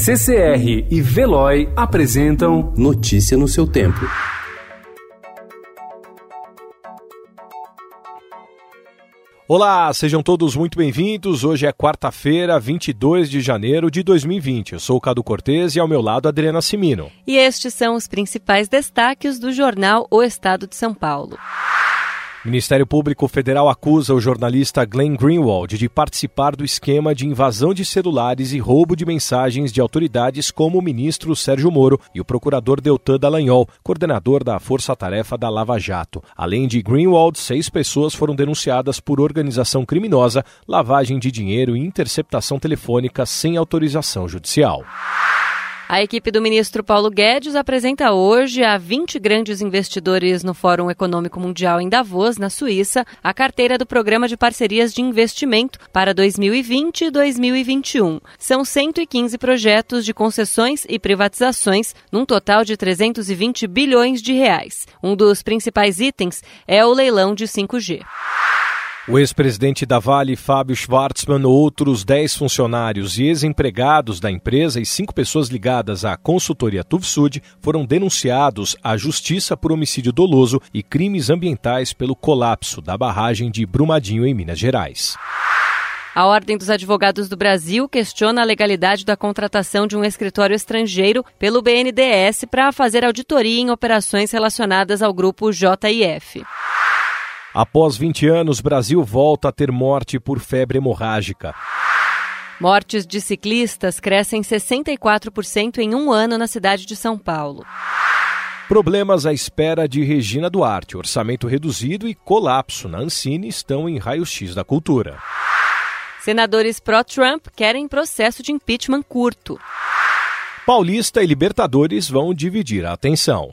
CCR e Veloy apresentam Notícia no seu tempo. Olá, sejam todos muito bem-vindos. Hoje é quarta-feira, 22 de janeiro de 2020. Eu sou o Cado Cortês e ao meu lado Adriana Simino. E estes são os principais destaques do jornal O Estado de São Paulo. Ministério Público Federal acusa o jornalista Glenn Greenwald de participar do esquema de invasão de celulares e roubo de mensagens de autoridades como o ministro Sérgio Moro e o procurador Deltan Dallagnol, coordenador da Força Tarefa da Lava Jato. Além de Greenwald, seis pessoas foram denunciadas por organização criminosa, lavagem de dinheiro e interceptação telefônica sem autorização judicial. A equipe do ministro Paulo Guedes apresenta hoje a 20 grandes investidores no Fórum Econômico Mundial em Davos, na Suíça, a carteira do Programa de Parcerias de Investimento para 2020 e 2021. São 115 projetos de concessões e privatizações, num total de 320 bilhões de reais. Um dos principais itens é o leilão de 5G. O ex-presidente da Vale, Fábio Schwartzman, outros 10 funcionários e ex-empregados da empresa e cinco pessoas ligadas à consultoria Tuvsud foram denunciados à justiça por homicídio doloso e crimes ambientais pelo colapso da barragem de Brumadinho, em Minas Gerais. A Ordem dos Advogados do Brasil questiona a legalidade da contratação de um escritório estrangeiro pelo BNDES para fazer auditoria em operações relacionadas ao grupo JIF. Após 20 anos, Brasil volta a ter morte por febre hemorrágica. Mortes de ciclistas crescem 64% em um ano na cidade de São Paulo. Problemas à espera de Regina Duarte, orçamento reduzido e colapso na Ancine estão em raio-x da cultura. Senadores pró-Trump querem processo de impeachment curto. Paulista e Libertadores vão dividir a atenção.